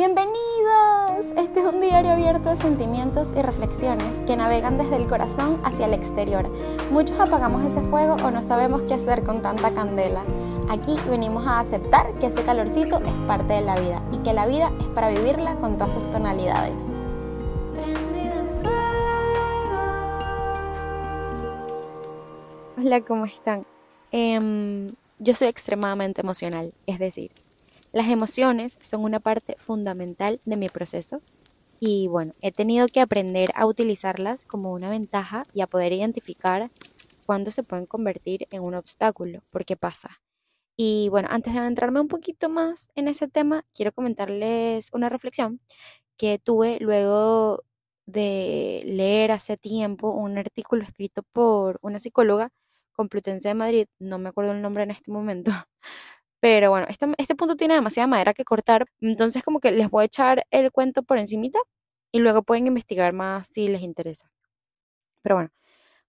Bienvenidos. Este es un diario abierto de sentimientos y reflexiones que navegan desde el corazón hacia el exterior. Muchos apagamos ese fuego o no sabemos qué hacer con tanta candela. Aquí venimos a aceptar que ese calorcito es parte de la vida y que la vida es para vivirla con todas sus tonalidades. Hola, ¿cómo están? Em, yo soy extremadamente emocional, es decir, las emociones son una parte fundamental de mi proceso y bueno, he tenido que aprender a utilizarlas como una ventaja y a poder identificar cuándo se pueden convertir en un obstáculo, porque pasa. Y bueno, antes de adentrarme un poquito más en ese tema, quiero comentarles una reflexión que tuve luego de leer hace tiempo un artículo escrito por una psicóloga complutense de Madrid, no me acuerdo el nombre en este momento, pero bueno, este, este punto tiene demasiada madera que cortar, entonces como que les voy a echar el cuento por encimita y luego pueden investigar más si les interesa. Pero bueno,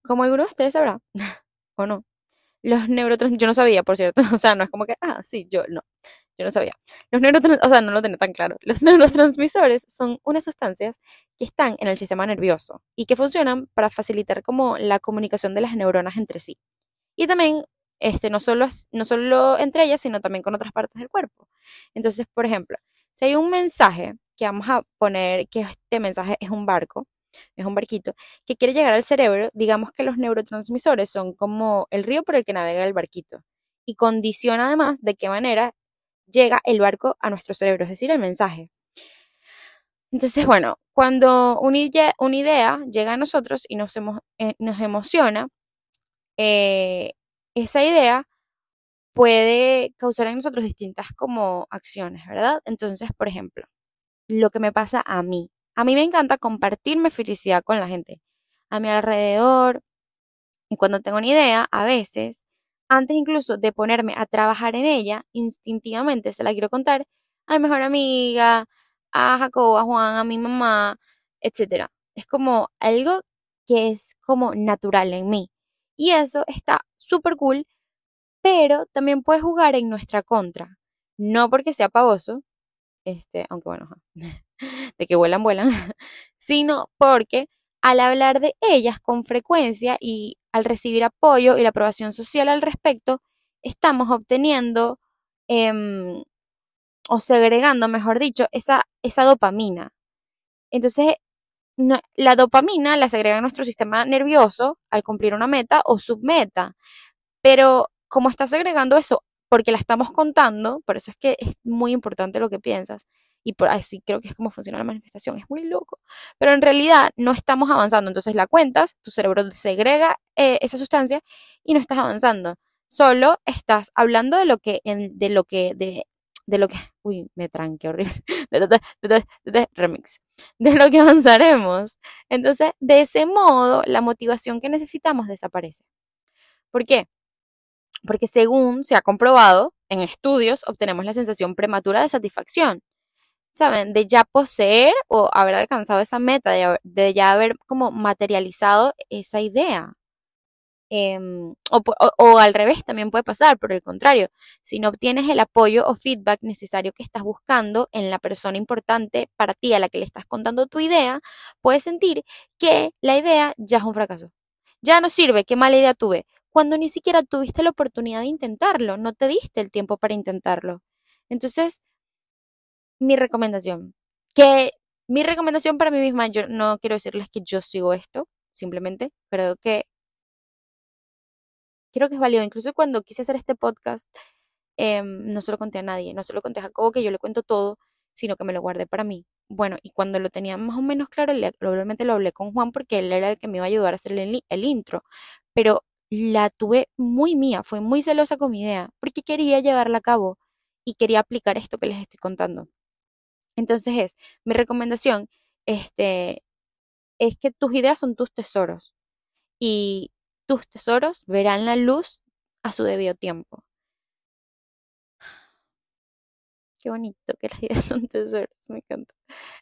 como alguno de ustedes sabrá, o no, los neurotransmisores, yo no sabía, por cierto, o sea, no es como que, ah, sí, yo no, yo no sabía. Los neurotransmisores, o sea, no lo tenía tan claro. Los neurotransmisores son unas sustancias que están en el sistema nervioso y que funcionan para facilitar como la comunicación de las neuronas entre sí. Y también este, no, solo, no solo entre ellas, sino también con otras partes del cuerpo. Entonces, por ejemplo, si hay un mensaje que vamos a poner que este mensaje es un barco, es un barquito, que quiere llegar al cerebro, digamos que los neurotransmisores son como el río por el que navega el barquito y condiciona además de qué manera llega el barco a nuestro cerebro, es decir, el mensaje. Entonces, bueno, cuando una idea, una idea llega a nosotros y nos, eh, nos emociona, eh, esa idea puede causar en nosotros distintas como acciones, ¿verdad? Entonces, por ejemplo, lo que me pasa a mí. A mí me encanta compartirme felicidad con la gente, a mi alrededor. Y cuando tengo una idea, a veces, antes incluso de ponerme a trabajar en ella, instintivamente se la quiero contar a mi mejor amiga, a Jacob, a Juan, a mi mamá, etc. Es como algo que es como natural en mí. Y eso está súper cool, pero también puede jugar en nuestra contra. No porque sea pavoso, este, aunque bueno, de que vuelan, vuelan, sino porque al hablar de ellas con frecuencia y al recibir apoyo y la aprobación social al respecto, estamos obteniendo em, o segregando, mejor dicho, esa, esa dopamina. Entonces, la dopamina la segrega nuestro sistema nervioso al cumplir una meta o submeta. Pero como está segregando eso, porque la estamos contando, por eso es que es muy importante lo que piensas. Y por así creo que es como funciona la manifestación. Es muy loco. Pero en realidad no estamos avanzando. Entonces la cuentas, tu cerebro segrega eh, esa sustancia y no estás avanzando. Solo estás hablando de lo que, de lo que, de, de lo que, uy, me tranque horrible, remix, de lo que avanzaremos. Entonces, de ese modo, la motivación que necesitamos desaparece. ¿Por qué? Porque según se ha comprobado en estudios, obtenemos la sensación prematura de satisfacción. ¿Saben? De ya poseer o haber alcanzado esa meta, de ya haber como materializado esa idea. Em, o, al revés también puede pasar, por el contrario, si no obtienes el apoyo o feedback necesario que estás buscando en la persona importante para ti a la que le estás contando tu idea, puedes sentir que la idea ya es un fracaso. Ya no sirve, qué mala idea tuve, cuando ni siquiera tuviste la oportunidad de intentarlo, no te diste el tiempo para intentarlo. Entonces, mi recomendación, que mi recomendación para mí misma, yo no quiero decirles que yo sigo esto, simplemente creo que creo que es válido. Incluso cuando quise hacer este podcast, em, no se lo conté a nadie, no se lo conté a Jacobo que yo le cuento todo, sino que me lo guardé para mí. Bueno, y cuando lo tenía más o menos claro, probablemente lo hablé con Juan porque él era el que me iba a ayudar a hacer el, el intro, pero la tuve muy mía, fue muy celosa con mi idea, porque quería llevarla a cabo y quería aplicar esto que les estoy contando. Entonces es, mi recomendación, este, es que tus ideas son tus tesoros y tus tesoros verán la luz a su debido tiempo. Qué bonito que las ideas son tesoros, me encanta.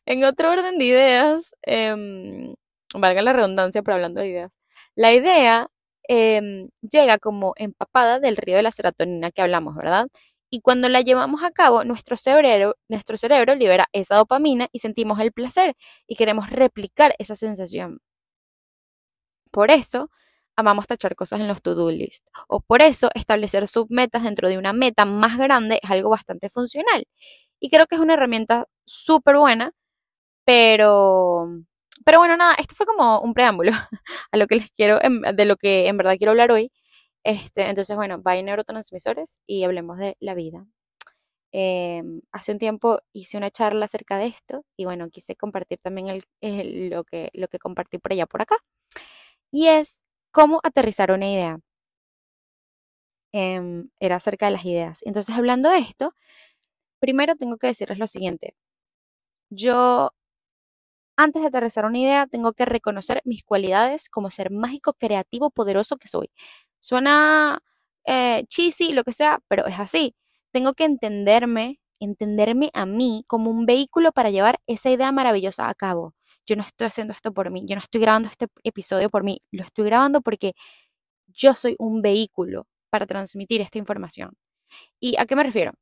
En otro orden de ideas, em, valga la redundancia, pero hablando de ideas, la idea em, llega como empapada del río de la serotonina que hablamos, ¿verdad? Y cuando la llevamos a cabo, nuestro cerebro, nuestro cerebro libera esa dopamina y sentimos el placer y queremos replicar esa sensación. Por eso, amamos tachar cosas en los to-do list. O por eso, establecer submetas dentro de una meta más grande es algo bastante funcional. Y creo que es una herramienta súper buena, pero, pero bueno, nada, esto fue como un preámbulo a lo que les quiero, de lo que en verdad quiero hablar hoy. Este, entonces, bueno, bye neurotransmisores y hablemos de la vida. Em, hace un tiempo hice una charla acerca de esto y bueno, quise compartir también lo, que, lo que compartí por allá por acá. Y es cómo aterrizar una idea. Em, era acerca de las ideas. Entonces, hablando de esto, primero tengo que decirles lo siguiente. Yo, antes de aterrizar una idea, tengo que reconocer mis cualidades como ser mágico, creativo, poderoso que soy. Suena eh, cheesy, lo que sea, pero es así. Tengo que entenderme, entenderme a mí como un vehículo para llevar esa idea maravillosa a cabo. Yo no estoy haciendo esto por mí, yo no estoy grabando este episodio por mí, lo estoy grabando porque yo soy un vehículo para transmitir esta información. ¿Y a qué me refiero?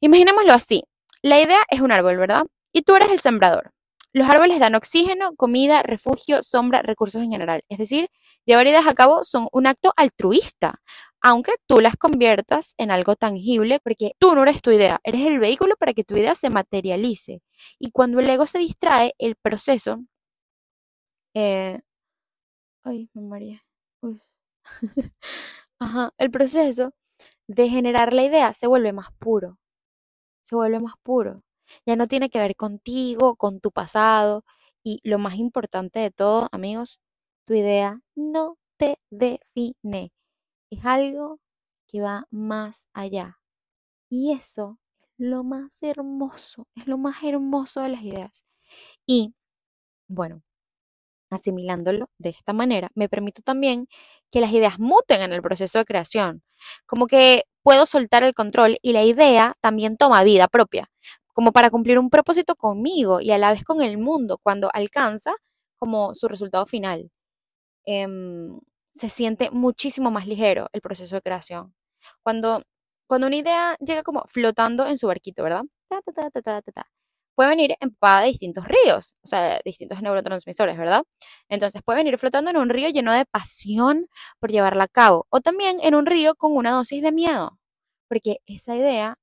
Imaginémoslo así. La idea es un árbol, ¿verdad? Y tú eres el sembrador. Los árboles dan oxígeno, comida, refugio, sombra, recursos en general. Es decir, llevar ideas a cabo son un acto altruista, aunque tú las conviertas en algo tangible, porque tú no eres tu idea, eres el vehículo para que tu idea se materialice. Y cuando el ego se distrae, el proceso... Eh, ay, María. Ajá, el proceso de generar la idea se vuelve más puro. Se vuelve más puro. Ya no tiene que ver contigo, con tu pasado. Y lo más importante de todo, amigos, tu idea no te define. Es algo que va más allá. Y eso es lo más hermoso, es lo más hermoso de las ideas. Y bueno, asimilándolo de esta manera, me permito también que las ideas muten en el proceso de creación. Como que puedo soltar el control y la idea también toma vida propia como para cumplir un propósito conmigo y a la vez con el mundo cuando alcanza como su resultado final. Em, se siente muchísimo más ligero el proceso de creación. Cuando, cuando una idea llega como flotando en su barquito, ¿verdad? puede venir empapada de distintos ríos, o sea, de distintos neurotransmisores, ¿verdad? Entonces puede venir flotando en un río lleno de pasión por llevarla a cabo, o también en un río con una dosis de miedo, porque esa idea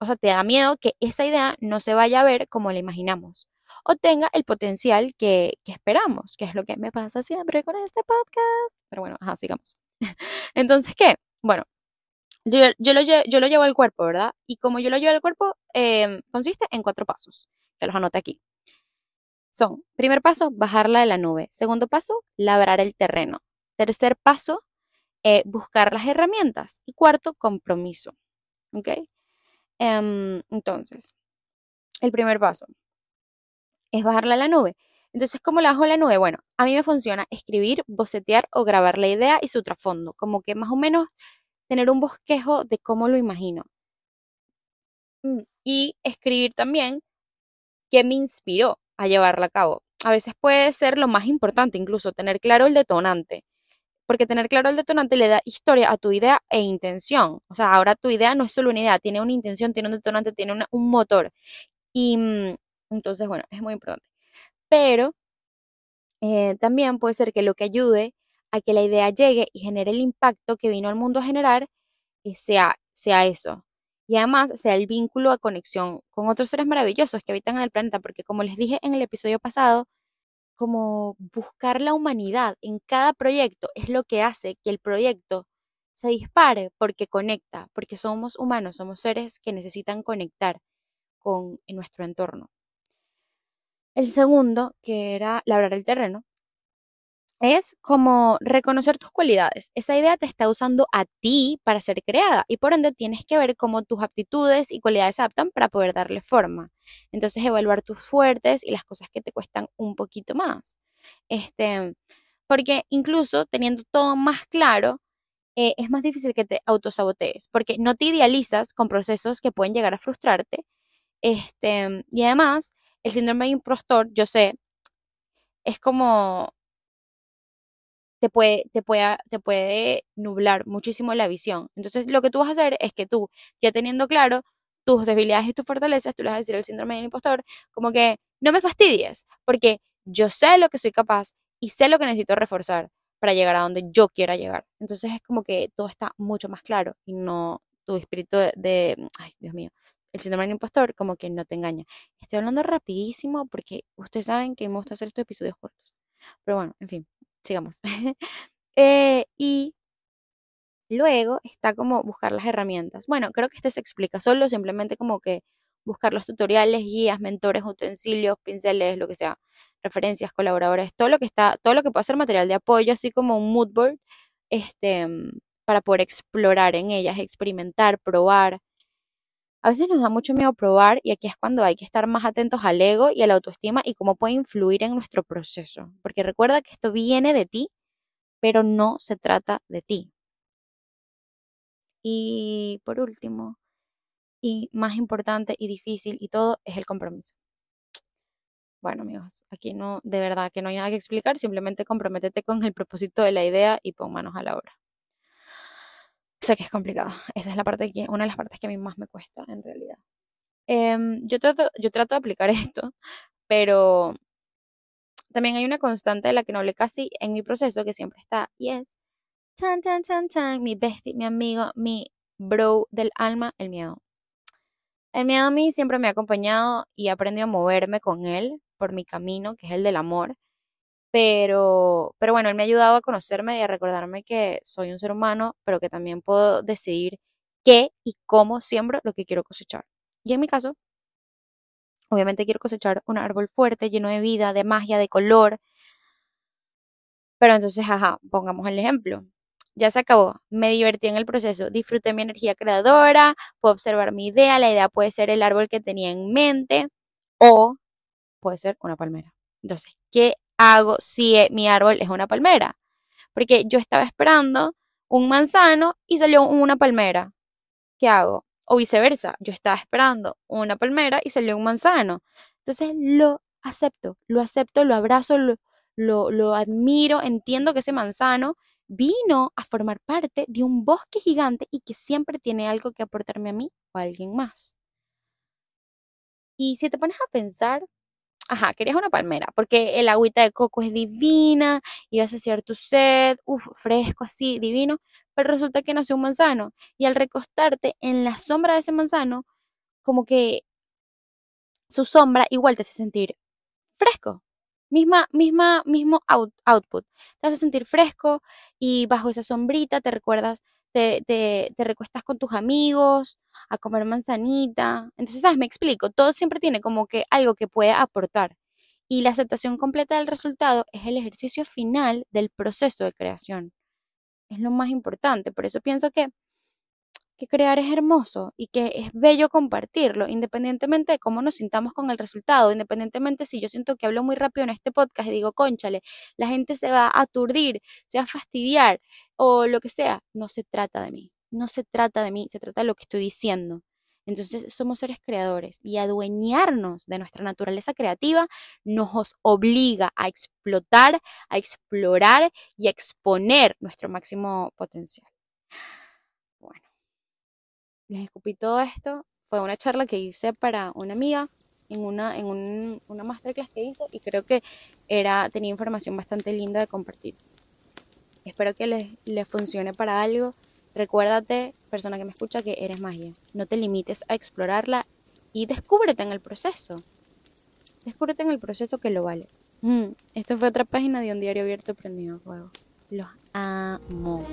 o sea, te da miedo que esa idea no se vaya a ver como la imaginamos o tenga el potencial que, esperamos, que es lo que me pasa siempre con este podcast. Pero bueno, ajá, sigamos. Entonces, ¿qué? Bueno, yo, yo, lo, yo lo llevo al cuerpo, ¿verdad? Y como yo lo llevo al cuerpo, em, consiste en cuatro pasos, que los anoté aquí. Son, primer paso, bajarla de la nube. Segundo paso, labrar el terreno. Tercer paso, eh, buscar las herramientas. Y cuarto, compromiso. ¿Ok? Em, entonces, el primer paso es bajarla a la nube. Entonces, ¿cómo la bajo a la nube? Bueno, a mí me funciona escribir, bocetear o grabar la idea y su trasfondo, como que más o menos tener un bosquejo de cómo lo imagino. Mm, y escribir también qué me inspiró a llevarla a cabo. A veces puede ser lo más importante, incluso tener claro el detonante porque tener claro el detonante le da historia a tu idea e intención. O sea, ahora tu idea no es solo una idea, tiene una intención, tiene un detonante, tiene un motor. Y mm, entonces, bueno, es muy importante. Pero eh, también puede ser que lo que ayude a que la idea llegue y genere el impacto que vino al mundo a generar eh, sea, sea eso. Y además sea el vínculo a conexión con otros seres maravillosos que habitan en el planeta, porque como les dije en el episodio pasado, como buscar la humanidad en cada proyecto es lo que hace que el proyecto se dispare porque conecta, porque somos humanos, somos seres que necesitan conectar con nuestro entorno. El segundo, que era labrar el terreno, es como reconocer tus cualidades. Esa idea te está usando a ti para ser creada y por ende tienes que ver cómo tus aptitudes y cualidades se adaptan para poder darle forma. Entonces evaluar tus fuertes y las cosas que te cuestan un poquito más. Este, porque incluso teniendo todo más claro, eh, es más difícil que te autosabotees, porque no te idealizas con procesos que pueden llegar a frustrarte. Este, y además, el síndrome de impostor, yo sé, es como te puede, te, puede, te puede nublar muchísimo la visión. Entonces, lo que tú vas a hacer es que tú, ya teniendo claro tus debilidades y tus fortalezas, tú le vas a decir al síndrome del impostor, como que no me fastidies, porque yo sé lo que soy capaz y sé lo que necesito reforzar para llegar a donde yo quiera llegar. Entonces es como que todo está mucho más claro y no tu espíritu de, ay, Dios mío, el síndrome del impostor como que no te engaña. Estoy hablando rapidísimo porque ustedes saben que me gusta hacer estos episodios cortos. Pero bueno, en fin, sigamos. Eh, y luego está como buscar las herramientas. Bueno, creo que este se explica solo, simplemente como que buscar los tutoriales, guías, mentores, utensilios, pinceles, lo que sea, referencias, colaboradores, todo lo que está, todo lo que pueda ser material de apoyo, así como un mood board, este, para poder explorar en ellas, experimentar, probar. A veces nos da mucho miedo probar y aquí es cuando hay que estar más atentos al ego y a la autoestima y cómo puede influir en nuestro proceso. Porque recuerda que esto viene de ti, pero no se trata de ti. Y por último, y más importante y difícil y todo, es el compromiso. Bueno, amigos, aquí no, de verdad que no hay nada que explicar, simplemente comprométete con el propósito de la idea y pon manos a la obra. Sé que es complicado, esa es la parte que, una de las partes que a mí más me cuesta en realidad. Em, yo, trato, yo trato de aplicar esto, pero también hay una constante de la que no hablé casi en mi proceso que siempre está, y es, tan, tan, tan, tan, mi bestie, mi amigo, mi bro del alma, el miedo. El miedo a mí siempre me ha acompañado y he aprendido a moverme con él por mi camino, que es el del amor. Pero, pero bueno, él me ha ayudado a conocerme y a recordarme que soy un ser humano, pero que también puedo decidir qué y cómo siembro lo que quiero cosechar. Y en mi caso, obviamente quiero cosechar un árbol fuerte, lleno de vida, de magia, de color. Pero entonces, ajá, pongamos el ejemplo ya se acabó. Me divertí en el proceso, disfruté mi energía creadora, puedo observar mi idea, la idea puede ser el árbol que tenía en mente o puede ser una palmera. Entonces, ¿qué hago si e, mi árbol es una palmera? Porque yo estaba esperando un manzano y salió una palmera. ¿Qué hago? O viceversa, yo estaba esperando una palmera y salió un manzano. Entonces lo acepto, lo acepto, lo abrazo, lo, lo, lo admiro, entiendo que ese manzano vino a formar parte de un bosque gigante y que siempre tiene algo que aportarme a mí o a alguien más. Y si te pones a pensar, ajá, querías una palmera, porque el agüita de coco es divina, y vas a saciar tu sed, uff, fresco así, divino, pero resulta que nació un manzano, y al recostarte en la sombra de ese manzano, como que su sombra igual te hace sentir fresco, misma, misma, mismo output. Te a sentir fresco y bajo esa sombrita te recuerdas, te, te, te recuestas con tus amigos a comer manzanita. Entonces, ¿sabes? Me explico. Todo siempre tiene como que algo que puede aportar. Y la aceptación completa del resultado es el ejercicio final del proceso de creación. Es lo más importante. Por eso pienso que que crear es hermoso y que es bello compartirlo, independientemente de cómo nos sintamos con el resultado, independientemente si yo siento que hablo muy rápido en este podcast y digo, conchale, la gente se va a aturdir, se va a fastidiar o lo que sea, no se trata de mí, no se trata de mí, se trata de lo que estoy diciendo. Entonces somos seres creadores y adueñarnos de nuestra naturaleza creativa nos obliga a explotar, a explorar y a exponer nuestro máximo potencial les escupí todo esto. Fue una charla que hice para una amiga en una, en un, una masterclass que hice y creo que era, tenía información bastante linda de compartir. Espero que les, les funcione para algo. Recuérdate, persona que me escucha, que eres magia. No te limites a explorarla y descúbrete en el proceso. Descúbrete en el proceso que lo vale. Mm, esta fue otra página de un diario abierto prendido a fuego. Los amo.